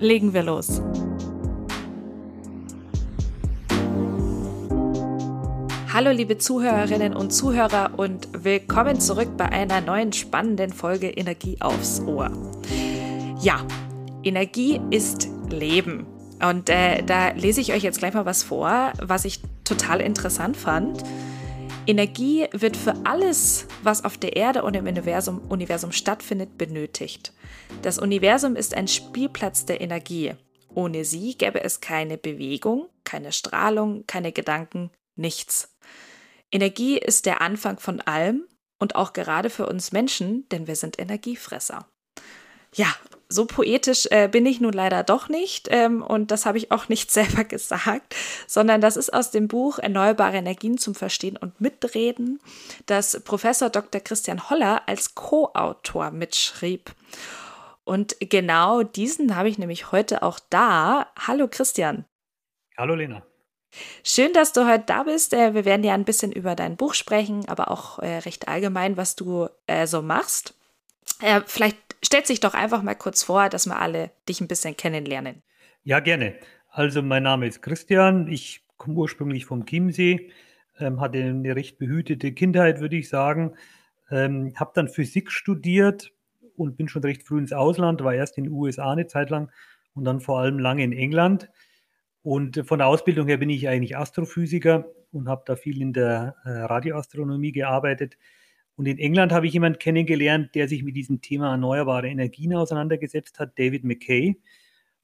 legen wir los. Hallo liebe Zuhörerinnen und Zuhörer und willkommen zurück bei einer neuen spannenden Folge Energie aufs Ohr. Ja, Energie ist Leben. Und äh, da lese ich euch jetzt gleich mal was vor, was ich total interessant fand. Energie wird für alles, was auf der Erde und im Universum, Universum stattfindet, benötigt. Das Universum ist ein Spielplatz der Energie. Ohne sie gäbe es keine Bewegung, keine Strahlung, keine Gedanken, nichts. Energie ist der Anfang von allem und auch gerade für uns Menschen, denn wir sind Energiefresser. Ja, so poetisch äh, bin ich nun leider doch nicht ähm, und das habe ich auch nicht selber gesagt, sondern das ist aus dem Buch Erneuerbare Energien zum Verstehen und Mitreden, das Professor Dr. Christian Holler als Co-Autor mitschrieb. Und genau diesen habe ich nämlich heute auch da. Hallo Christian. Hallo Lena. Schön, dass du heute da bist. Äh, wir werden ja ein bisschen über dein Buch sprechen, aber auch äh, recht allgemein, was du äh, so machst. Vielleicht stellt sich doch einfach mal kurz vor, dass wir alle dich ein bisschen kennenlernen. Ja, gerne. Also mein Name ist Christian. Ich komme ursprünglich vom Chiemsee, ähm, hatte eine recht behütete Kindheit, würde ich sagen. Ähm, habe dann Physik studiert und bin schon recht früh ins Ausland, war erst in den USA eine Zeit lang und dann vor allem lange in England. Und von der Ausbildung her bin ich eigentlich Astrophysiker und habe da viel in der äh, Radioastronomie gearbeitet. Und in England habe ich jemanden kennengelernt, der sich mit diesem Thema erneuerbare Energien auseinandergesetzt hat, David McKay.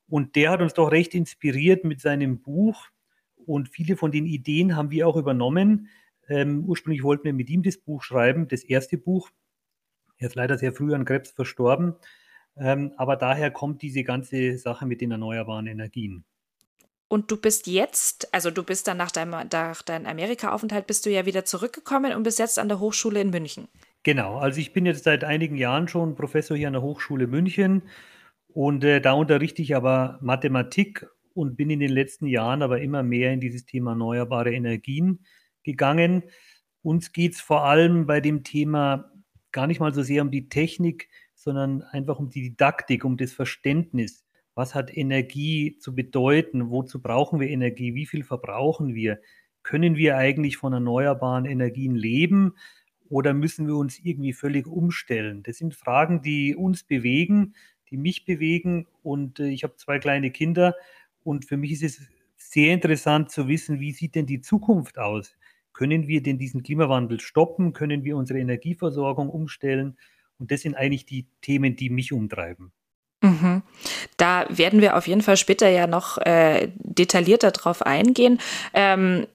Und der hat uns doch recht inspiriert mit seinem Buch. Und viele von den Ideen haben wir auch übernommen. Ähm, ursprünglich wollten wir mit ihm das Buch schreiben, das erste Buch. Er ist leider sehr früh an Krebs verstorben. Ähm, aber daher kommt diese ganze Sache mit den erneuerbaren Energien. Und du bist jetzt, also du bist dann nach deinem, nach deinem Amerika-Aufenthalt, bist du ja wieder zurückgekommen und bist jetzt an der Hochschule in München. Genau, also ich bin jetzt seit einigen Jahren schon Professor hier an der Hochschule München und äh, da unterrichte ich aber Mathematik und bin in den letzten Jahren aber immer mehr in dieses Thema erneuerbare Energien gegangen. Uns geht es vor allem bei dem Thema gar nicht mal so sehr um die Technik, sondern einfach um die Didaktik, um das Verständnis was hat Energie zu bedeuten, wozu brauchen wir Energie, wie viel verbrauchen wir, können wir eigentlich von erneuerbaren Energien leben oder müssen wir uns irgendwie völlig umstellen? Das sind Fragen, die uns bewegen, die mich bewegen und äh, ich habe zwei kleine Kinder und für mich ist es sehr interessant zu wissen, wie sieht denn die Zukunft aus? Können wir denn diesen Klimawandel stoppen? Können wir unsere Energieversorgung umstellen? Und das sind eigentlich die Themen, die mich umtreiben. Mhm. Da werden wir auf jeden Fall später ja noch äh, detaillierter drauf eingehen. Ähm,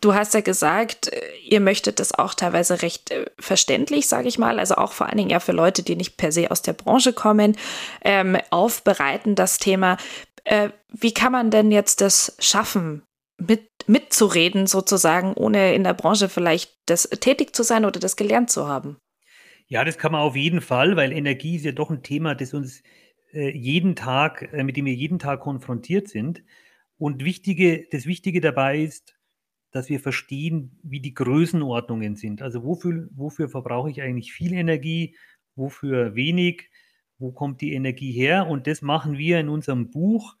du hast ja gesagt, äh, ihr möchtet das auch teilweise recht äh, verständlich, sage ich mal, also auch vor allen Dingen ja für Leute, die nicht per se aus der Branche kommen, ähm, aufbereiten das Thema. Äh, wie kann man denn jetzt das schaffen, mit, mitzureden sozusagen, ohne in der Branche vielleicht das tätig zu sein oder das gelernt zu haben? Ja, das kann man auf jeden Fall, weil Energie ist ja doch ein Thema, das uns jeden Tag, äh, mit dem wir jeden Tag konfrontiert sind. Und wichtige, das Wichtige dabei ist, dass wir verstehen, wie die Größenordnungen sind. Also wofür, wofür verbrauche ich eigentlich viel Energie, wofür wenig, wo kommt die Energie her? Und das machen wir in unserem Buch,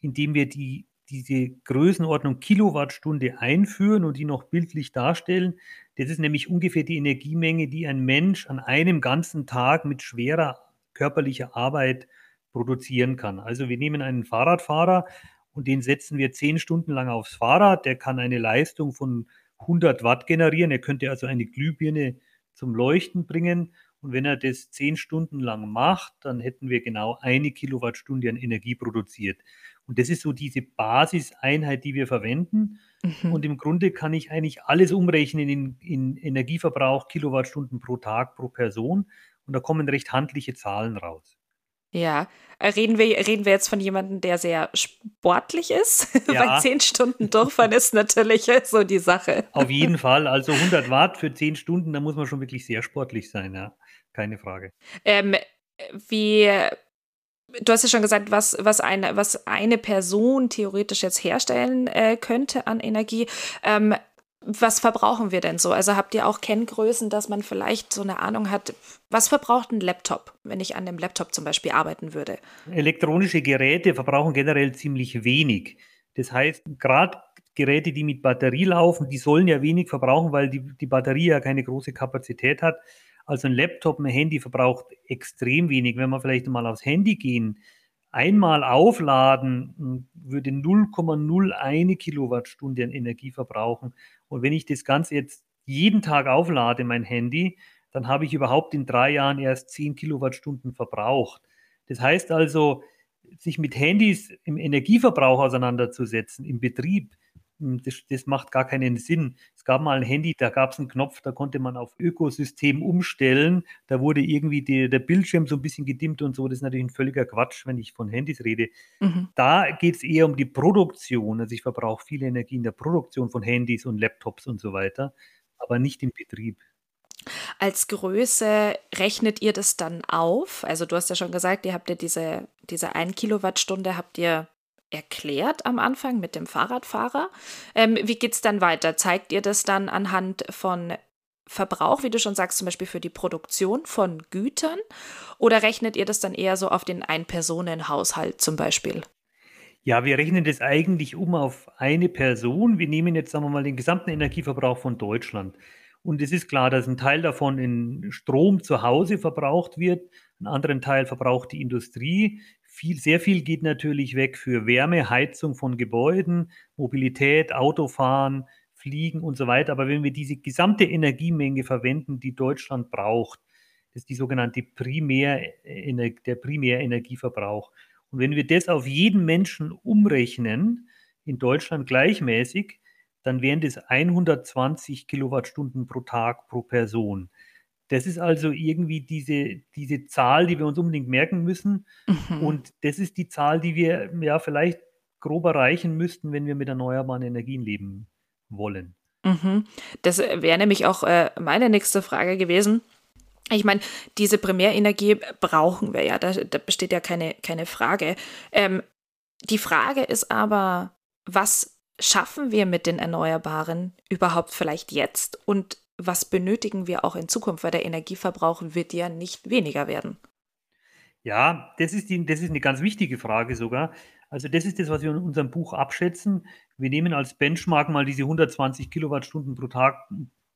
indem wir die, diese Größenordnung Kilowattstunde einführen und die noch bildlich darstellen. Das ist nämlich ungefähr die Energiemenge, die ein Mensch an einem ganzen Tag mit schwerer körperlicher Arbeit produzieren kann. Also wir nehmen einen Fahrradfahrer und den setzen wir zehn Stunden lang aufs Fahrrad. Der kann eine Leistung von 100 Watt generieren. Er könnte also eine Glühbirne zum Leuchten bringen. Und wenn er das zehn Stunden lang macht, dann hätten wir genau eine Kilowattstunde an Energie produziert. Und das ist so diese Basiseinheit, die wir verwenden. Mhm. Und im Grunde kann ich eigentlich alles umrechnen in, in Energieverbrauch, Kilowattstunden pro Tag, pro Person. Und da kommen recht handliche Zahlen raus. Ja, äh, reden wir, reden wir jetzt von jemandem, der sehr sportlich ist? Ja. Weil zehn Stunden durchfahren ist natürlich so die Sache. Auf jeden Fall. Also 100 Watt für zehn Stunden, da muss man schon wirklich sehr sportlich sein, ja. Keine Frage. Ähm, wie, du hast ja schon gesagt, was, was, eine, was eine Person theoretisch jetzt herstellen äh, könnte an Energie. Ähm, was verbrauchen wir denn so? Also habt ihr auch Kenngrößen, dass man vielleicht so eine Ahnung hat, was verbraucht ein Laptop, wenn ich an dem Laptop zum Beispiel arbeiten würde? Elektronische Geräte verbrauchen generell ziemlich wenig. Das heißt, gerade Geräte, die mit Batterie laufen, die sollen ja wenig verbrauchen, weil die, die Batterie ja keine große Kapazität hat. Also ein Laptop, ein Handy verbraucht extrem wenig. Wenn wir vielleicht mal aufs Handy gehen, einmal aufladen würde 0,01 Kilowattstunde an Energie verbrauchen. Und wenn ich das Ganze jetzt jeden Tag auflade, mein Handy, dann habe ich überhaupt in drei Jahren erst 10 Kilowattstunden verbraucht. Das heißt also, sich mit Handys im Energieverbrauch auseinanderzusetzen, im Betrieb, das, das, macht gar keinen Sinn. Es gab mal ein Handy, da gab es einen Knopf, da konnte man auf Ökosystem umstellen. Da wurde irgendwie die, der Bildschirm so ein bisschen gedimmt und so. Das ist natürlich ein völliger Quatsch, wenn ich von Handys rede. Mhm. Da geht es eher um die Produktion. Also ich verbrauche viel Energie in der Produktion von Handys und Laptops und so weiter, aber nicht im Betrieb. Als Größe rechnet ihr das dann auf? Also du hast ja schon gesagt, ihr habt ja diese, diese 1 Kilowattstunde habt ihr erklärt am Anfang mit dem Fahrradfahrer. Ähm, wie geht es dann weiter? Zeigt ihr das dann anhand von Verbrauch, wie du schon sagst, zum Beispiel für die Produktion von Gütern? Oder rechnet ihr das dann eher so auf den Ein-Personen-Haushalt zum Beispiel? Ja, wir rechnen das eigentlich um auf eine Person. Wir nehmen jetzt, sagen wir mal, den gesamten Energieverbrauch von Deutschland. Und es ist klar, dass ein Teil davon in Strom zu Hause verbraucht wird, einen anderen Teil verbraucht die Industrie. Viel, sehr viel geht natürlich weg für Wärme, Heizung von Gebäuden, Mobilität, Autofahren, Fliegen und so weiter. Aber wenn wir diese gesamte Energiemenge verwenden, die Deutschland braucht, das ist die sogenannte Primär, der Primärenergieverbrauch. Und wenn wir das auf jeden Menschen umrechnen, in Deutschland gleichmäßig, dann wären das 120 Kilowattstunden pro Tag pro Person. Das ist also irgendwie diese, diese Zahl, die wir uns unbedingt merken müssen. Mhm. Und das ist die Zahl, die wir ja vielleicht grob erreichen müssten, wenn wir mit erneuerbaren Energien leben wollen. Mhm. Das wäre nämlich auch äh, meine nächste Frage gewesen. Ich meine, diese Primärenergie brauchen wir ja, da, da besteht ja keine, keine Frage. Ähm, die Frage ist aber, was schaffen wir mit den Erneuerbaren überhaupt vielleicht jetzt und was benötigen wir auch in Zukunft, weil der Energieverbrauch wird ja nicht weniger werden. Ja, das ist, die, das ist eine ganz wichtige Frage sogar. Also das ist das, was wir in unserem Buch abschätzen. Wir nehmen als Benchmark mal diese 120 Kilowattstunden pro Tag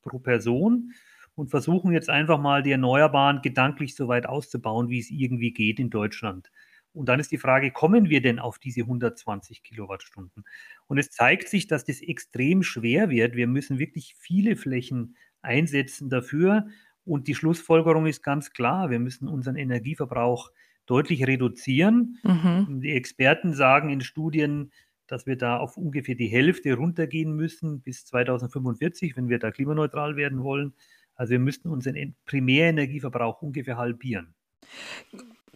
pro Person und versuchen jetzt einfach mal die Erneuerbaren gedanklich so weit auszubauen, wie es irgendwie geht in Deutschland. Und dann ist die Frage, kommen wir denn auf diese 120 Kilowattstunden? Und es zeigt sich, dass das extrem schwer wird. Wir müssen wirklich viele Flächen einsetzen dafür. Und die Schlussfolgerung ist ganz klar, wir müssen unseren Energieverbrauch deutlich reduzieren. Mhm. Die Experten sagen in Studien, dass wir da auf ungefähr die Hälfte runtergehen müssen bis 2045, wenn wir da klimaneutral werden wollen. Also wir müssten unseren Primärenergieverbrauch ungefähr halbieren.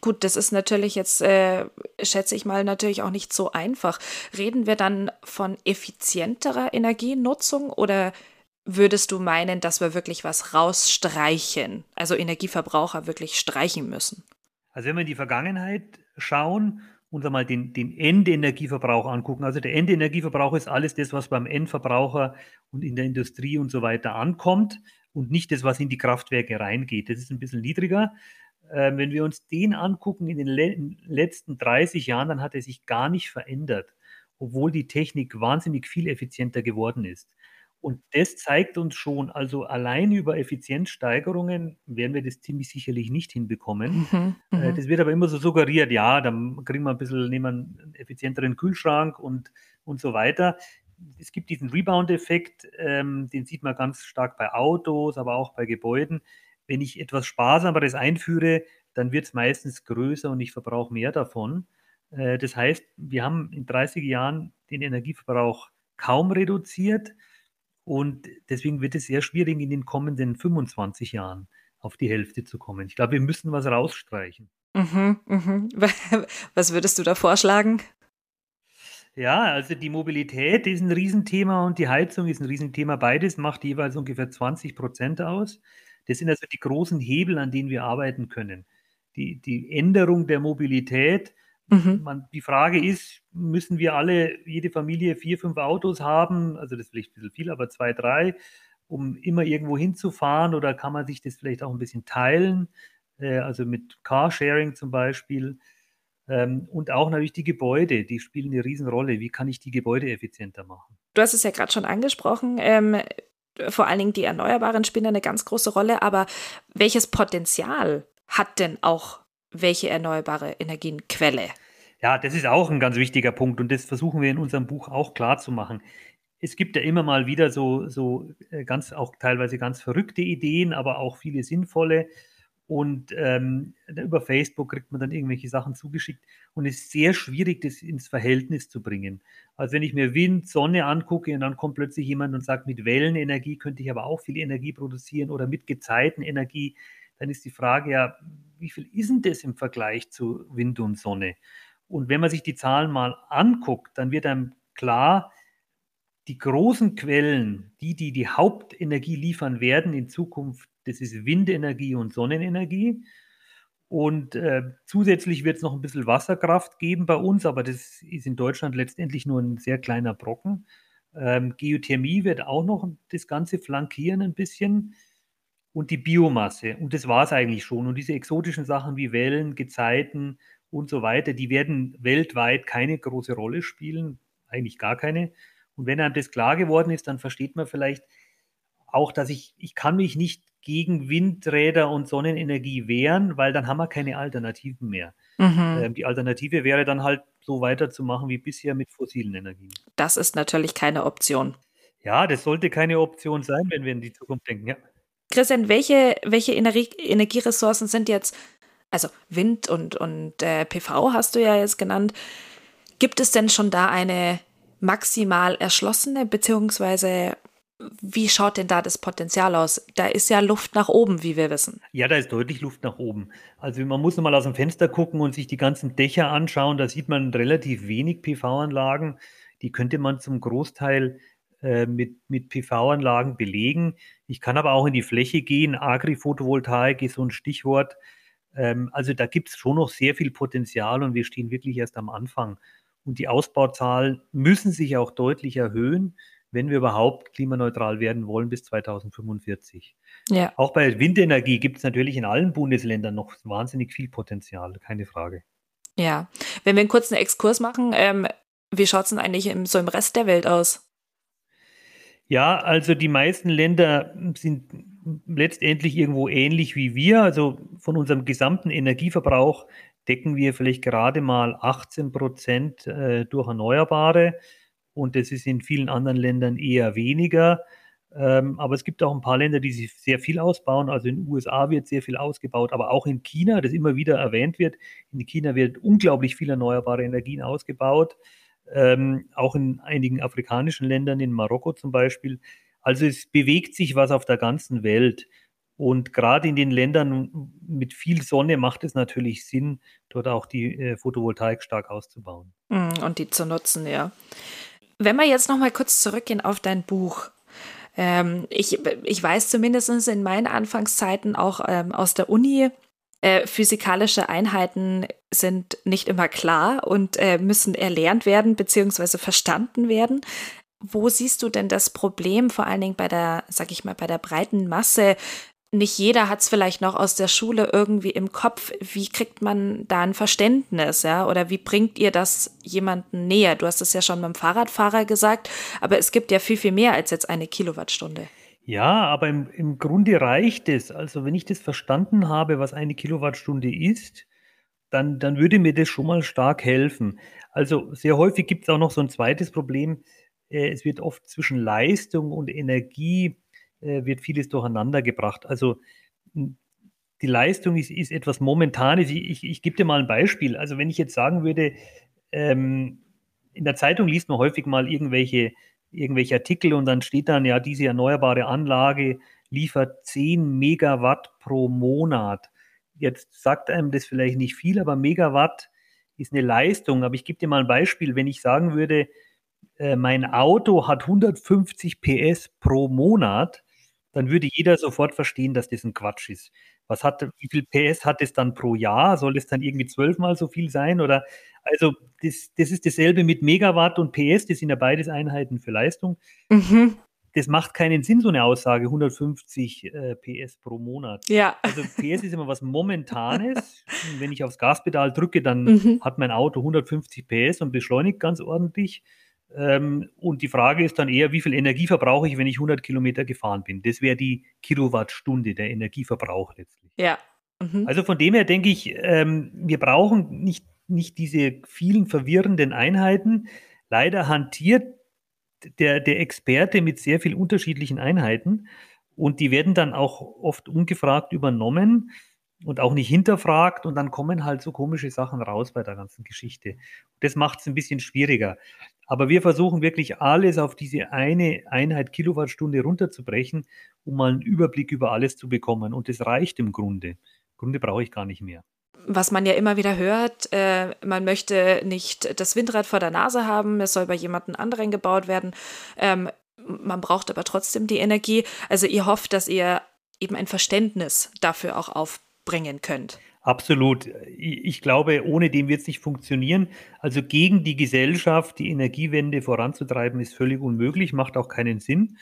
Gut, das ist natürlich jetzt, äh, schätze ich mal, natürlich auch nicht so einfach. Reden wir dann von effizienterer Energienutzung oder würdest du meinen, dass wir wirklich was rausstreichen, also Energieverbraucher wirklich streichen müssen? Also wenn wir in die Vergangenheit schauen und einmal den, den Endenergieverbrauch angucken, also der Endenergieverbrauch ist alles das, was beim Endverbraucher und in der Industrie und so weiter ankommt und nicht das, was in die Kraftwerke reingeht. Das ist ein bisschen niedriger. Ähm, wenn wir uns den angucken in den le letzten 30 Jahren, dann hat er sich gar nicht verändert, obwohl die Technik wahnsinnig viel effizienter geworden ist. Und das zeigt uns schon, also allein über Effizienzsteigerungen werden wir das ziemlich sicherlich nicht hinbekommen. Mhm, äh, mhm. das wird aber immer so suggeriert, ja, dann kriegen wir ein bisschen, nehmen wir einen effizienteren Kühlschrank und, und so weiter. Es gibt diesen Rebound-Effekt, ähm, den sieht man ganz stark bei Autos, aber auch bei Gebäuden. Wenn ich etwas Sparsameres einführe, dann wird es meistens größer und ich verbrauche mehr davon. Äh, das heißt, wir haben in 30 Jahren den Energieverbrauch kaum reduziert. Und deswegen wird es sehr schwierig, in den kommenden 25 Jahren auf die Hälfte zu kommen. Ich glaube, wir müssen was rausstreichen. Mhm, mhm. Was würdest du da vorschlagen? Ja, also die Mobilität ist ein Riesenthema und die Heizung ist ein Riesenthema. Beides macht jeweils ungefähr 20 Prozent aus. Das sind also die großen Hebel, an denen wir arbeiten können. Die, die Änderung der Mobilität. Mhm. Man, die Frage ist, müssen wir alle, jede Familie vier, fünf Autos haben? Also das ist vielleicht ein bisschen viel, aber zwei, drei, um immer irgendwo hinzufahren oder kann man sich das vielleicht auch ein bisschen teilen? Äh, also mit Carsharing zum Beispiel. Ähm, und auch natürlich die Gebäude, die spielen eine Riesenrolle. Wie kann ich die Gebäude effizienter machen? Du hast es ja gerade schon angesprochen. Ähm, vor allen Dingen die Erneuerbaren spielen eine ganz große Rolle. Aber welches Potenzial hat denn auch welche erneuerbare Energienquelle? Ja, das ist auch ein ganz wichtiger Punkt und das versuchen wir in unserem Buch auch klar zu machen. Es gibt ja immer mal wieder so, so äh, ganz, auch teilweise ganz verrückte Ideen, aber auch viele sinnvolle. Und ähm, über Facebook kriegt man dann irgendwelche Sachen zugeschickt und es ist sehr schwierig, das ins Verhältnis zu bringen. Also wenn ich mir Wind, Sonne angucke und dann kommt plötzlich jemand und sagt, mit Wellenenergie könnte ich aber auch viel Energie produzieren oder mit Gezeitenenergie, dann ist die Frage ja, wie viel ist denn das im Vergleich zu Wind und Sonne? Und wenn man sich die Zahlen mal anguckt, dann wird einem klar, die großen Quellen, die, die die Hauptenergie liefern werden in Zukunft, das ist Windenergie und Sonnenenergie. Und äh, zusätzlich wird es noch ein bisschen Wasserkraft geben bei uns, aber das ist in Deutschland letztendlich nur ein sehr kleiner Brocken. Ähm, Geothermie wird auch noch das Ganze flankieren ein bisschen. Und die Biomasse. Und das war es eigentlich schon. Und diese exotischen Sachen wie Wellen, Gezeiten und so weiter, die werden weltweit keine große Rolle spielen. Eigentlich gar keine. Und wenn einem das klar geworden ist, dann versteht man vielleicht auch, dass ich, ich kann mich nicht gegen Windräder und Sonnenenergie wehren, weil dann haben wir keine Alternativen mehr. Mhm. Ähm, die Alternative wäre dann halt so weiterzumachen wie bisher mit fossilen Energien. Das ist natürlich keine Option. Ja, das sollte keine Option sein, wenn wir in die Zukunft denken, ja. Christian, welche, welche Energie Energieressourcen sind jetzt, also Wind und, und äh, PV hast du ja jetzt genannt, gibt es denn schon da eine maximal erschlossene, beziehungsweise wie schaut denn da das Potenzial aus? Da ist ja Luft nach oben, wie wir wissen. Ja, da ist deutlich Luft nach oben. Also man muss mal aus dem Fenster gucken und sich die ganzen Dächer anschauen. Da sieht man relativ wenig PV-Anlagen. Die könnte man zum Großteil äh, mit, mit PV-Anlagen belegen. Ich kann aber auch in die Fläche gehen. Agri-Photovoltaik ist so ein Stichwort. Ähm, also da gibt es schon noch sehr viel Potenzial und wir stehen wirklich erst am Anfang. Und die Ausbauzahlen müssen sich auch deutlich erhöhen wenn wir überhaupt klimaneutral werden wollen bis 2045. Ja. Auch bei Windenergie gibt es natürlich in allen Bundesländern noch wahnsinnig viel Potenzial, keine Frage. Ja, wenn wir einen kurzen Exkurs machen, ähm, wie schaut es denn eigentlich im, so im Rest der Welt aus? Ja, also die meisten Länder sind letztendlich irgendwo ähnlich wie wir. Also von unserem gesamten Energieverbrauch decken wir vielleicht gerade mal 18 Prozent äh, durch Erneuerbare und das ist in vielen anderen Ländern eher weniger. Ähm, aber es gibt auch ein paar Länder, die sich sehr viel ausbauen. Also in den USA wird sehr viel ausgebaut, aber auch in China, das immer wieder erwähnt wird. In China wird unglaublich viel erneuerbare Energien ausgebaut. Ähm, auch in einigen afrikanischen Ländern, in Marokko zum Beispiel. Also es bewegt sich was auf der ganzen Welt. Und gerade in den Ländern mit viel Sonne macht es natürlich Sinn, dort auch die äh, Photovoltaik stark auszubauen. Mm, und die zu nutzen, ja. Wenn wir jetzt noch mal kurz zurückgehen auf dein Buch. Ähm, ich, ich weiß zumindest in meinen Anfangszeiten auch ähm, aus der Uni, äh, physikalische Einheiten sind nicht immer klar und äh, müssen erlernt werden bzw. verstanden werden. Wo siehst du denn das Problem, vor allen Dingen bei der, sag ich mal, bei der breiten Masse, nicht jeder hat es vielleicht noch aus der Schule irgendwie im Kopf. Wie kriegt man da ein Verständnis, ja? Oder wie bringt ihr das jemanden näher? Du hast es ja schon beim Fahrradfahrer gesagt, aber es gibt ja viel, viel mehr als jetzt eine Kilowattstunde. Ja, aber im, im Grunde reicht es. Also wenn ich das verstanden habe, was eine Kilowattstunde ist, dann, dann würde mir das schon mal stark helfen. Also sehr häufig gibt es auch noch so ein zweites Problem. Äh, es wird oft zwischen Leistung und Energie äh, wird vieles durcheinander gebracht. Also die Leistung ist, ist etwas Momentanes. Ich, ich, ich gebe dir mal ein Beispiel. Also wenn ich jetzt sagen würde, ähm, in der Zeitung liest man häufig mal irgendwelche, irgendwelche Artikel und dann steht dann, ja, diese erneuerbare Anlage liefert 10 Megawatt pro Monat. Jetzt sagt einem das vielleicht nicht viel, aber Megawatt ist eine Leistung. Aber ich gebe dir mal ein Beispiel. Wenn ich sagen würde, äh, mein Auto hat 150 PS pro Monat, dann würde jeder sofort verstehen, dass das ein Quatsch ist. Was hat, wie viel PS hat es dann pro Jahr? Soll es dann irgendwie zwölfmal so viel sein? Oder also das, das ist dasselbe mit Megawatt und PS, das sind ja beides Einheiten für Leistung. Mhm. Das macht keinen Sinn, so eine Aussage, 150 äh, PS pro Monat. Ja. Also PS ist immer was Momentanes. Wenn ich aufs Gaspedal drücke, dann mhm. hat mein Auto 150 PS und beschleunigt ganz ordentlich. Ähm, und die Frage ist dann eher, wie viel Energie verbrauche ich, wenn ich 100 Kilometer gefahren bin? Das wäre die Kilowattstunde, der Energieverbrauch letztlich. Ja. Mhm. Also von dem her denke ich, ähm, wir brauchen nicht, nicht diese vielen verwirrenden Einheiten. Leider hantiert der, der Experte mit sehr vielen unterschiedlichen Einheiten und die werden dann auch oft ungefragt übernommen und auch nicht hinterfragt und dann kommen halt so komische Sachen raus bei der ganzen Geschichte. Das macht es ein bisschen schwieriger. Aber wir versuchen wirklich alles auf diese eine Einheit Kilowattstunde runterzubrechen, um mal einen Überblick über alles zu bekommen. Und das reicht im Grunde. Im Grunde brauche ich gar nicht mehr. Was man ja immer wieder hört, äh, man möchte nicht das Windrad vor der Nase haben, es soll bei jemandem anderen gebaut werden. Ähm, man braucht aber trotzdem die Energie. Also ihr hofft, dass ihr eben ein Verständnis dafür auch aufbringen könnt. Absolut. Ich glaube, ohne dem wird es nicht funktionieren. Also gegen die Gesellschaft die Energiewende voranzutreiben, ist völlig unmöglich, macht auch keinen Sinn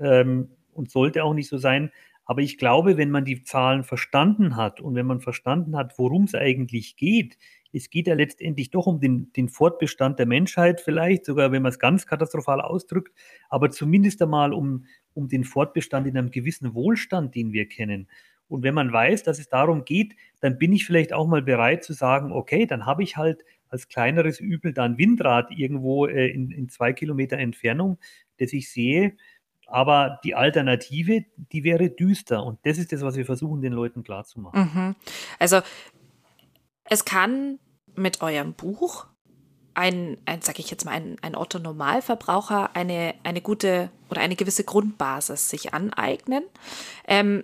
ähm, und sollte auch nicht so sein. Aber ich glaube, wenn man die Zahlen verstanden hat und wenn man verstanden hat, worum es eigentlich geht, es geht ja letztendlich doch um den, den Fortbestand der Menschheit, vielleicht sogar, wenn man es ganz katastrophal ausdrückt, aber zumindest einmal um, um den Fortbestand in einem gewissen Wohlstand, den wir kennen. Und wenn man weiß, dass es darum geht, dann bin ich vielleicht auch mal bereit zu sagen, okay, dann habe ich halt als kleineres Übel dann Windrad irgendwo äh, in, in zwei Kilometer Entfernung, das ich sehe. Aber die Alternative, die wäre düster. Und das ist das, was wir versuchen, den Leuten klarzumachen. Mhm. Also es kann mit eurem Buch ein, ein sage ich jetzt mal, ein, ein Otto-Normalverbraucher eine, eine gute oder eine gewisse Grundbasis sich aneignen. Ähm,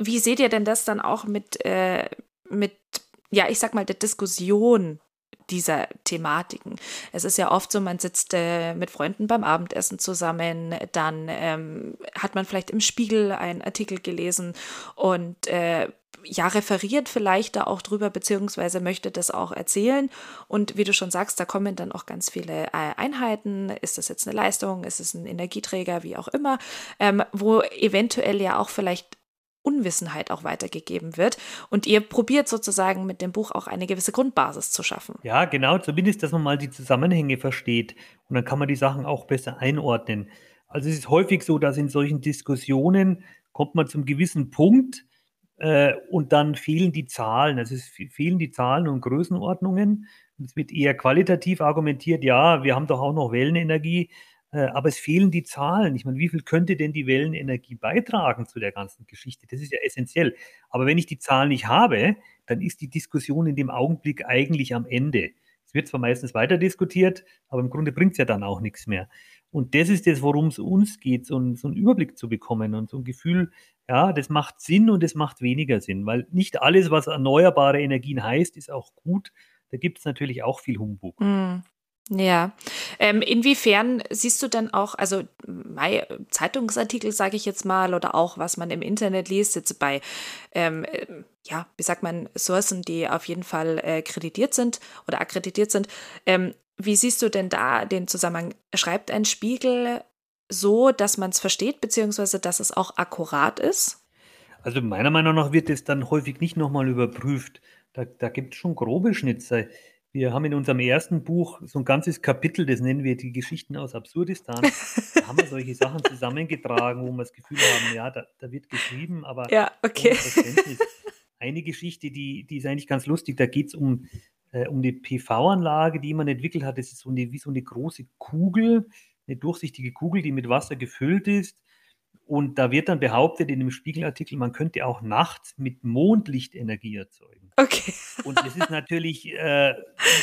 wie seht ihr denn das dann auch mit, äh, mit, ja, ich sag mal, der Diskussion dieser Thematiken. Es ist ja oft so, man sitzt äh, mit Freunden beim Abendessen zusammen, dann ähm, hat man vielleicht im Spiegel einen Artikel gelesen und äh, ja, referiert vielleicht da auch drüber, beziehungsweise möchte das auch erzählen. Und wie du schon sagst, da kommen dann auch ganz viele äh, Einheiten. Ist das jetzt eine Leistung? Ist es ein Energieträger? Wie auch immer. Ähm, wo eventuell ja auch vielleicht Unwissenheit auch weitergegeben wird. Und ihr probiert sozusagen mit dem Buch auch eine gewisse Grundbasis zu schaffen. Ja, genau, zumindest, dass man mal die Zusammenhänge versteht. Und dann kann man die Sachen auch besser einordnen. Also es ist häufig so, dass in solchen Diskussionen kommt man zum gewissen Punkt äh, und dann fehlen die Zahlen. Also es fehlen die Zahlen und Größenordnungen. Es wird eher qualitativ argumentiert, ja, wir haben doch auch noch Wellenenergie. Äh, aber es fehlen die Zahlen. Ich meine, wie viel könnte denn die Wellenenergie beitragen zu der ganzen Geschichte? Das ist ja essentiell. Aber wenn ich die Zahlen nicht habe, dann ist die Diskussion in dem Augenblick eigentlich am Ende. Es wird zwar meistens weiter diskutiert, aber im Grunde bringt es ja dann auch nichts mehr. Und das ist das, worum es uns geht, so, ein, so einen Überblick zu bekommen und so ein Gefühl, ja, das macht Sinn und das macht weniger Sinn, weil nicht alles, was erneuerbare Energien heißt, ist auch gut. Da gibt es natürlich auch viel Humbug. Mm. Ja. Ähm, inwiefern siehst du denn auch, also mein Zeitungsartikel, sage ich jetzt mal, oder auch was man im Internet liest, jetzt bei, ähm, ja, wie sagt man, Sourcen, die auf jeden Fall äh, kreditiert sind oder akkreditiert sind. Ähm, wie siehst du denn da den Zusammenhang? Schreibt ein Spiegel so, dass man es versteht, beziehungsweise dass es auch akkurat ist? Also meiner Meinung nach wird es dann häufig nicht nochmal überprüft. Da, da gibt es schon grobe Schnitzer. Wir haben in unserem ersten Buch so ein ganzes Kapitel, das nennen wir die Geschichten aus Absurdistan. da haben wir solche Sachen zusammengetragen, wo wir das Gefühl haben, ja, da, da wird geschrieben, aber ja, okay. eine Geschichte, die, die ist eigentlich ganz lustig. Da geht es um, äh, um die PV-Anlage, die man entwickelt hat. Das ist so eine, wie so eine große Kugel, eine durchsichtige Kugel, die mit Wasser gefüllt ist. Und da wird dann behauptet in dem Spiegelartikel, man könnte auch nachts mit Mondlicht Energie erzeugen. Okay. Und das ist natürlich, äh,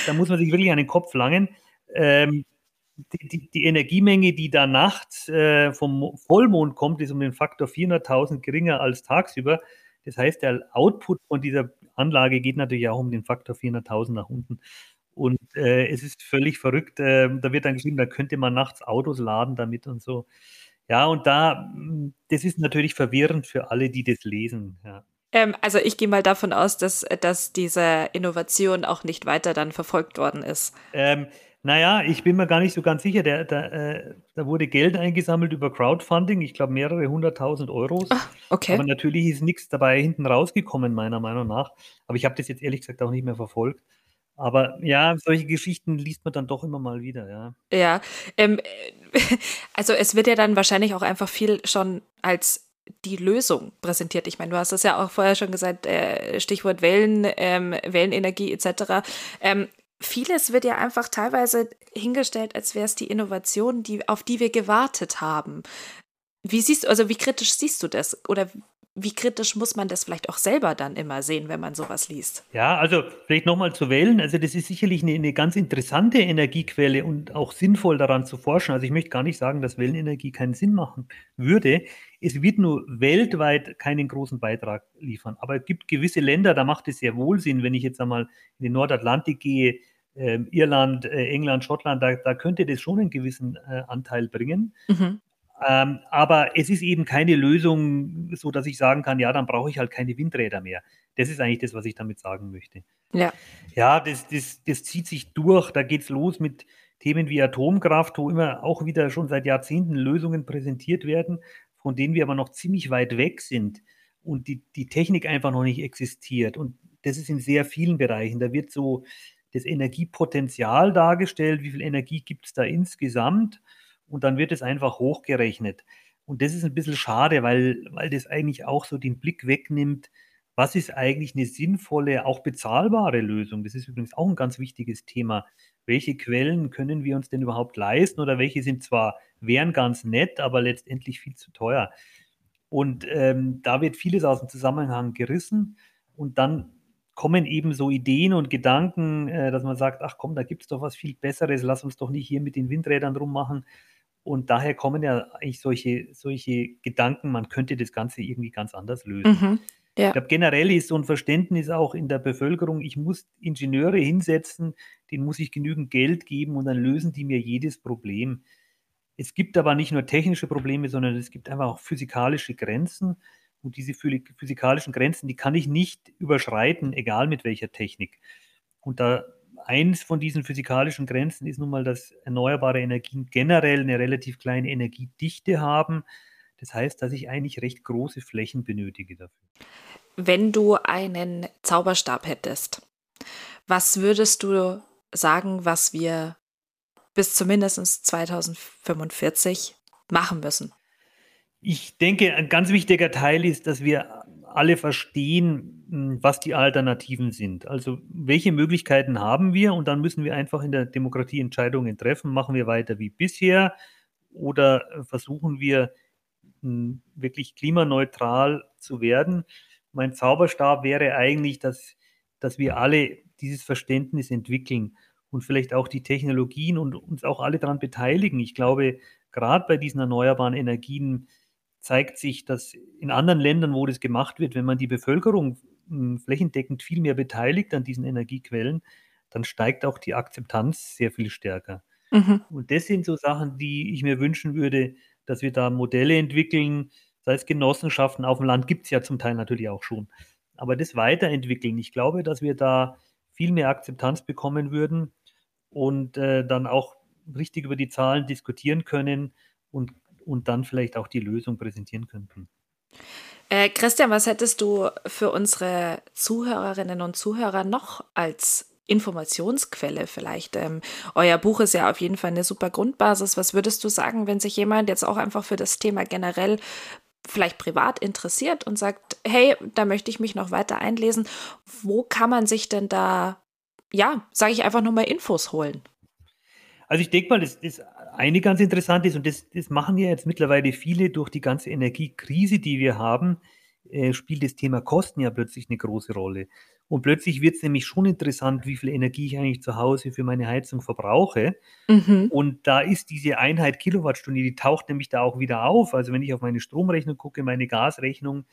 da muss man sich wirklich an den Kopf langen. Ähm, die, die, die, Energiemenge, die da nachts äh, vom Vollmond kommt, ist um den Faktor 400.000 geringer als tagsüber. Das heißt, der Output von dieser Anlage geht natürlich auch um den Faktor 400.000 nach unten. Und äh, es ist völlig verrückt. Äh, da wird dann geschrieben, da könnte man nachts Autos laden damit und so. Ja, und da, hm, das ist natürlich verwirrend für alle, die das lesen. Ja. Ähm, also ich gehe mal davon aus, dass, dass diese Innovation auch nicht weiter dann verfolgt worden ist. Ähm, naja, ich bin mir gar nicht so ganz sicher. Der, der, äh, da wurde Geld eingesammelt über Crowdfunding, ich glaube mehrere hunderttausend Euros. Ach, okay. Aber natürlich ist nichts dabei hinten rausgekommen, meiner Meinung nach. Aber ich habe das jetzt ehrlich gesagt auch nicht mehr verfolgt. Aber ja, solche Geschichten liest man dann doch immer mal wieder, ja. Ja, ähm, also es wird ja dann wahrscheinlich auch einfach viel schon als die Lösung präsentiert. Ich meine, du hast es ja auch vorher schon gesagt, äh, Stichwort Wellen, ähm, Wellenenergie etc. Ähm, vieles wird ja einfach teilweise hingestellt, als wäre es die Innovation, die, auf die wir gewartet haben. Wie siehst du, also wie kritisch siehst du das? Oder wie kritisch muss man das vielleicht auch selber dann immer sehen, wenn man sowas liest? Ja, also vielleicht nochmal zu wählen. Also das ist sicherlich eine, eine, ganz interessante Energiequelle und auch sinnvoll daran zu forschen. Also ich möchte gar nicht sagen, dass Wellenenergie keinen Sinn machen würde. Es wird nur weltweit keinen großen Beitrag liefern. Aber es gibt gewisse Länder, da macht es sehr wohl Sinn, wenn ich jetzt einmal in den Nordatlantik gehe, äh, Irland, äh, England, Schottland, da, da, könnte das schon einen gewissen äh, Anteil bringen. Mhm. Ähm, aber es ist eben keine Lösung, so dass ich sagen kann, ja, dann brauche ich halt keine Windräder mehr. Das ist eigentlich das, was ich damit sagen möchte. Ja, ja das, das, das zieht sich durch. Da geht es los mit Themen wie Atomkraft, wo immer auch wieder schon seit Jahrzehnten Lösungen präsentiert werden, von denen wir aber noch ziemlich weit weg sind und die, die Technik einfach noch nicht existiert. Und das ist in sehr vielen Bereichen. Da wird so das Energiepotenzial dargestellt, wie viel Energie gibt es da insgesamt und dann wird es einfach hochgerechnet. Und das ist ein bisschen schade, weil, weil das eigentlich auch so den Blick wegnimmt, was ist eigentlich eine sinnvolle, auch bezahlbare Lösung. Das ist übrigens auch ein ganz wichtiges Thema. Welche Quellen können wir uns denn überhaupt leisten oder welche sind zwar, wären ganz nett, aber letztendlich viel zu teuer. Und ähm, da wird vieles aus dem Zusammenhang gerissen und dann kommen eben so Ideen und Gedanken, äh, dass man sagt, ach komm, da gibt es doch was viel Besseres, lass uns doch nicht hier mit den Windrädern rummachen. Und daher kommen ja eigentlich solche, solche Gedanken, man könnte das Ganze irgendwie ganz anders lösen. Mhm, ja. Ich glaube, generell ist so ein Verständnis auch in der Bevölkerung, ich muss Ingenieure hinsetzen, denen muss ich genügend Geld geben und dann lösen die mir jedes Problem. Es gibt aber nicht nur technische Probleme, sondern es gibt einfach auch physikalische Grenzen. Und diese physikalischen Grenzen, die kann ich nicht überschreiten, egal mit welcher Technik. Und da eins von diesen physikalischen Grenzen ist nun mal, dass erneuerbare Energien generell eine relativ kleine Energiedichte haben. Das heißt, dass ich eigentlich recht große Flächen benötige dafür. Wenn du einen Zauberstab hättest, was würdest du sagen, was wir bis zumindest 2045 machen müssen? Ich denke, ein ganz wichtiger Teil ist, dass wir alle verstehen, hm, was die Alternativen sind. Also welche Möglichkeiten haben wir und dann müssen wir einfach in der Demokratie Entscheidungen treffen. Machen wir weiter wie bisher oder versuchen wir hm, wirklich klimaneutral zu werden? Mein Zauberstab wäre eigentlich, dass, dass wir alle dieses Verständnis entwickeln und vielleicht auch die Technologien und uns auch alle daran beteiligen. Ich glaube, gerade bei diesen erneuerbaren Energien zeigt sich, dass in anderen Ländern, wo das gemacht wird, wenn man die Bevölkerung hm, flächendeckend viel mehr beteiligt an diesen Energiequellen, dann steigt auch die Akzeptanz sehr viel stärker. Mhm. Und das sind so Sachen, die ich mir wünschen würde, dass wir da Modelle entwickeln, sei es Genossenschaften, auf dem Land gibt es ja zum Teil natürlich auch schon, aber das weiterentwickeln. Ich glaube, dass wir da viel mehr Akzeptanz bekommen würden und äh, dann auch richtig über die Zahlen diskutieren können und und dann vielleicht auch die Lösung präsentieren könnten. Äh, Christian, was hättest du für unsere Zuhörerinnen und Zuhörer noch als Informationsquelle vielleicht? Ähm, euer Buch ist ja auf jeden Fall eine super Grundbasis. Was würdest du sagen, wenn sich jemand jetzt auch einfach für das Thema generell vielleicht privat interessiert und sagt, hey, da möchte ich mich noch weiter einlesen. Wo kann man sich denn da, ja, sage ich einfach nochmal Infos holen? Also ich denke mal, das, das eine ganz interessant ist, und das, das machen ja jetzt mittlerweile viele durch die ganze Energiekrise, die wir haben, äh, spielt das Thema Kosten ja plötzlich eine große Rolle. Und plötzlich wird es nämlich schon interessant, wie viel Energie ich eigentlich zu Hause für meine Heizung verbrauche. Mhm. Und da ist diese Einheit Kilowattstunde, die taucht nämlich da auch wieder auf. Also wenn ich auf meine Stromrechnung gucke, meine Gasrechnung,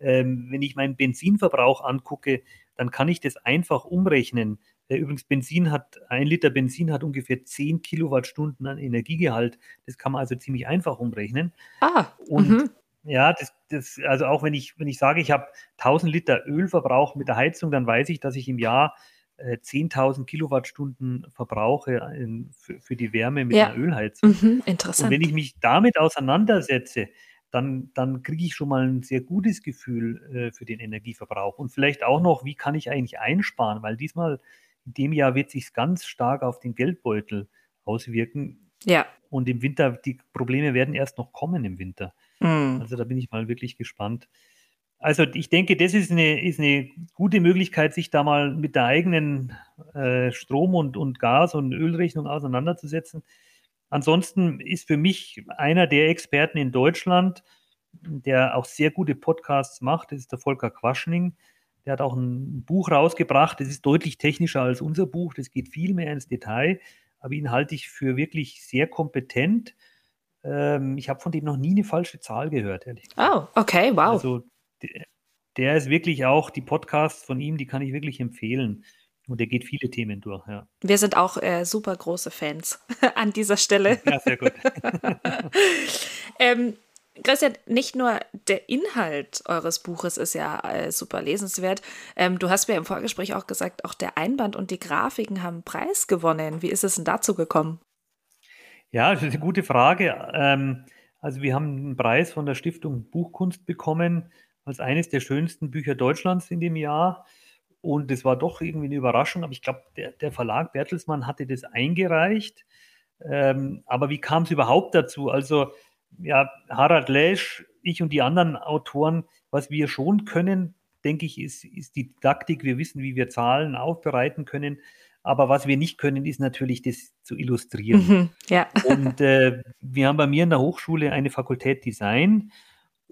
ähm, wenn ich meinen Benzinverbrauch angucke, dann kann ich das einfach umrechnen. Äh, übrigens, Benzin hat, ein Liter Benzin hat ungefähr 10 Kilowattstunden an Energiegehalt. Das kann man also ziemlich einfach umrechnen. Ah, und mhm. ja, das, das, also auch wenn ich, wenn ich sage, ich habe 1000 Liter Ölverbrauch mit der Heizung, dann weiß ich, dass ich im Jahr 10.000 äh, Kilowattstunden verbrauche in, für, für, die Wärme mit ja. einer Ölheizung. Mhm, interessant. Und wenn ich mich damit auseinandersetze, dann, dann kriege ich schon mal ein sehr gutes Gefühl äh, für den Energieverbrauch. Und vielleicht auch noch, wie kann ich eigentlich einsparen? Weil diesmal, in dem Jahr wird sich ganz stark auf den Geldbeutel auswirken. Ja. Und im Winter, die Probleme werden erst noch kommen im Winter. Mhm. Also da bin ich mal wirklich gespannt. Also ich denke, das ist eine, ist eine gute Möglichkeit, sich da mal mit der eigenen äh, Strom- und, und Gas- und Ölrechnung auseinanderzusetzen. Ansonsten ist für mich einer der Experten in Deutschland, der auch sehr gute Podcasts macht, das ist der Volker Quaschning. Der hat auch ein Buch rausgebracht, das ist deutlich technischer als unser Buch, das geht viel mehr ins Detail, aber ihn halte ich für wirklich sehr kompetent. Ähm, ich habe von dem noch nie eine falsche Zahl gehört, ehrlich gesagt. Oh, okay, wow. Also der ist wirklich auch, die Podcasts von ihm, die kann ich wirklich empfehlen. Und er geht viele Themen durch, ja. Wir sind auch äh, super große Fans an dieser Stelle. Ja, sehr gut. ähm, Christian, nicht nur der Inhalt eures Buches ist ja äh, super lesenswert. Ähm, du hast mir im Vorgespräch auch gesagt, auch der Einband und die Grafiken haben Preis gewonnen. Wie ist es denn dazu gekommen? Ja, das ist eine gute Frage. Ähm, also wir haben einen Preis von der Stiftung Buchkunst bekommen als eines der schönsten Bücher Deutschlands in dem Jahr. Und es war doch irgendwie eine Überraschung, aber ich glaube, der, der, Verlag Bertelsmann hatte das eingereicht. Ähm, aber wie kam es überhaupt dazu? Also, ja, Harald Lesch, ich und die anderen Autoren, was wir schon können, denke ich, ist, ist die Didaktik. Wir wissen, wie wir Zahlen aufbereiten können. Aber was wir nicht können, ist natürlich das zu illustrieren. Mhm, ja. Und äh, wir haben bei mir in der Hochschule eine Fakultät Design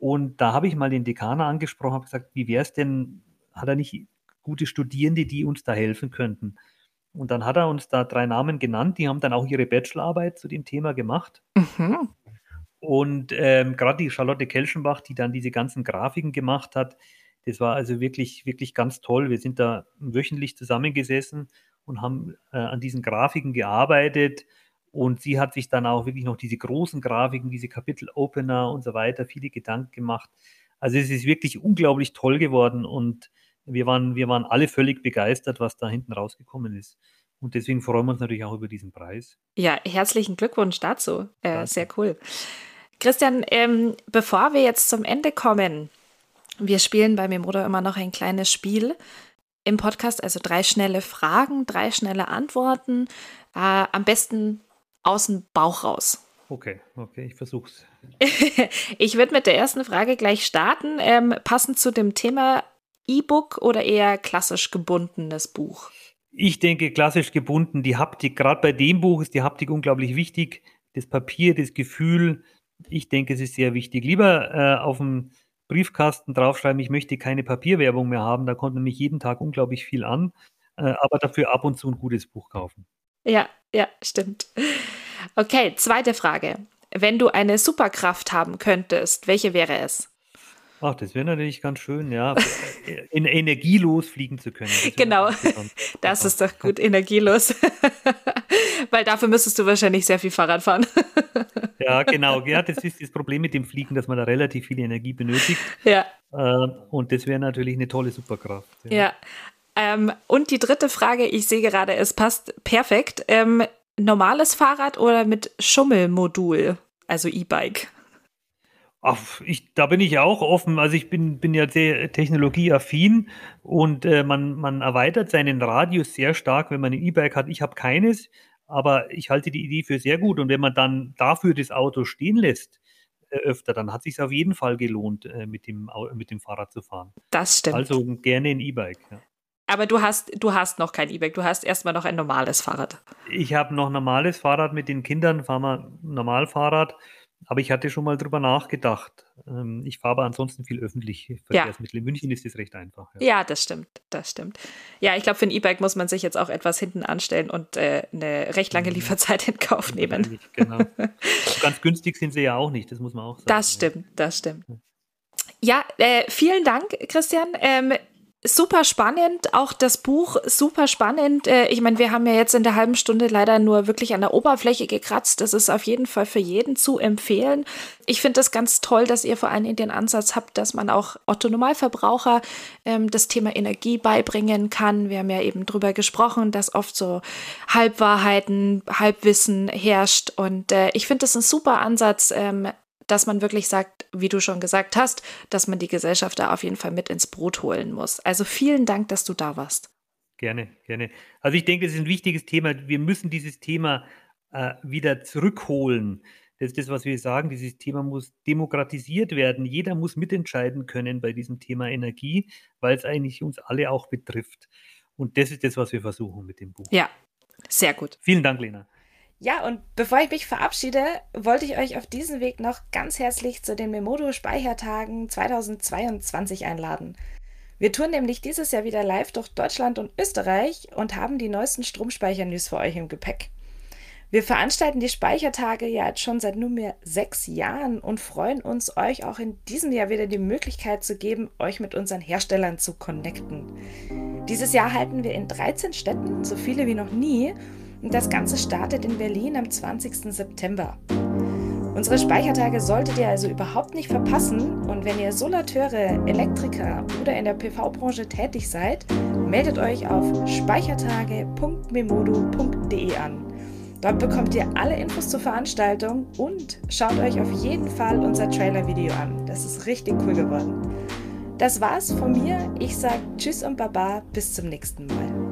und da habe ich mal den Dekaner angesprochen, habe gesagt, wie wäre es denn, hat er nicht gute Studierende, die uns da helfen könnten? Und dann hat er uns da drei Namen genannt, die haben dann auch ihre Bachelorarbeit zu dem Thema gemacht. Mhm. Und ähm, gerade die Charlotte Kelschenbach, die dann diese ganzen Grafiken gemacht hat, das war also wirklich, wirklich ganz toll. Wir sind da wöchentlich zusammengesessen und haben äh, an diesen Grafiken gearbeitet und sie hat sich dann auch wirklich noch diese großen Grafiken, diese Kapitel-Opener und so weiter, viele Gedanken gemacht. Also es ist wirklich unglaublich toll geworden und wir waren, wir waren alle völlig begeistert, was da hinten rausgekommen ist. Und deswegen freuen wir uns natürlich auch über diesen Preis. Ja, herzlichen Glückwunsch dazu. Äh, sehr cool. Christian, ähm, bevor wir jetzt zum Ende kommen, wir spielen bei Memoda immer noch ein kleines Spiel im Podcast, also drei schnelle Fragen, drei schnelle Antworten. Äh, am besten aus dem Bauch raus. Okay, okay, ich versuch's. ich würde mit der ersten Frage gleich starten. Ähm, passend zu dem Thema E-Book oder eher klassisch gebundenes Buch? Ich denke, klassisch gebunden, die Haptik, gerade bei dem Buch ist die Haptik unglaublich wichtig. Das Papier, das Gefühl, ich denke, es ist sehr wichtig. Lieber äh, auf dem Briefkasten draufschreiben, ich möchte keine Papierwerbung mehr haben, da kommt nämlich jeden Tag unglaublich viel an, äh, aber dafür ab und zu ein gutes Buch kaufen. Ja, ja, stimmt. Okay, zweite Frage. Wenn du eine Superkraft haben könntest, welche wäre es? Ach, das wäre natürlich ganz schön, ja. In, energielos fliegen zu können. Das genau, das ist doch gut, energielos. Weil dafür müsstest du wahrscheinlich sehr viel Fahrrad fahren. ja, genau. Ja, das ist das Problem mit dem Fliegen, dass man da relativ viel Energie benötigt. Ja. Äh, und das wäre natürlich eine tolle Superkraft. Ja. ja. Ähm, und die dritte Frage, ich sehe gerade, es passt perfekt. Ähm, normales Fahrrad oder mit Schummelmodul, also E-Bike? Ach, ich, da bin ich auch offen. Also ich bin, bin ja sehr technologieaffin und äh, man, man erweitert seinen Radius sehr stark, wenn man ein E-Bike hat. Ich habe keines, aber ich halte die Idee für sehr gut. Und wenn man dann dafür das Auto stehen lässt, äh, öfter, dann hat sich auf jeden Fall gelohnt, äh, mit, dem, mit dem Fahrrad zu fahren. Das stimmt. Also gerne ein E-Bike. Ja. Aber du hast, du hast noch kein E-Bike, du hast erstmal noch ein normales Fahrrad. Ich habe noch normales Fahrrad mit den Kindern, fahren wir Normalfahrrad. Aber ich hatte schon mal drüber nachgedacht. Ähm, ich fahre aber ansonsten viel öffentliche Verkehrsmittel. Ja. In München ist das recht einfach. Ja, ja das stimmt, das stimmt. Ja, ich glaube, für ein E-Bike muss man sich jetzt auch etwas hinten anstellen und äh, eine recht lange mhm. Lieferzeit in Kauf nehmen. Genau. Ganz günstig sind sie ja auch nicht, das muss man auch sagen. Das stimmt, das stimmt. Ja, äh, vielen Dank, Christian. Ähm, super spannend, auch das Buch super spannend. Äh, ich meine, wir haben ja jetzt in der halben Stunde leider nur wirklich an der Oberfläche gekratzt. Das ist auf jeden Fall für jeden zu empfehlen. Ich finde das ganz toll, dass ihr vor allem den Ansatz habt, dass man auch Otto Normalverbraucher ähm, das Thema Energie beibringen kann. Wir haben ja eben drüber gesprochen, dass oft so Halbwahrheiten, Halbwissen herrscht. Und äh, ich finde das ein super Ansatz, ähm, dass man wirklich sagt, wie du schon gesagt hast, dass man die Gesellschaft da auf jeden Fall mit ins Brot holen muss. Also vielen Dank, dass du da warst. Gerne, gerne. Also ich denke, es ist ein wichtiges Thema. Wir müssen dieses Thema äh, wieder zurückholen. Das ist das, was wir sagen. Dieses Thema muss demokratisiert werden. Jeder muss mitentscheiden können bei diesem Thema Energie, weil es eigentlich uns alle auch betrifft. Und das ist das, was wir versuchen mit dem Buch. Ja, sehr gut. Vielen Dank, Lena. Ja, und bevor ich mich verabschiede, wollte ich euch auf diesem Weg noch ganz herzlich zu den Memodo Speichertagen 2022 einladen. Wir touren nämlich dieses Jahr wieder live durch Deutschland und Österreich und haben die neuesten Stromspeicher-News für euch im Gepäck. Wir veranstalten die Speichertage ja jetzt schon seit nunmehr sechs Jahren und freuen uns, euch auch in diesem Jahr wieder die Möglichkeit zu geben, euch mit unseren Herstellern zu connecten. Dieses Jahr halten wir in 13 Städten, so viele wie noch nie, und das Ganze startet in Berlin am 20. September. Unsere Speichertage solltet ihr also überhaupt nicht verpassen und wenn ihr Solateure, Elektriker oder in der PV-Branche tätig seid, meldet euch auf speichertage.memodo.de an. Dort bekommt ihr alle Infos zur Veranstaltung und schaut euch auf jeden Fall unser Trailer-Video an. Das ist richtig cool geworden. Das war's von mir. Ich sage Tschüss und Baba. Bis zum nächsten Mal.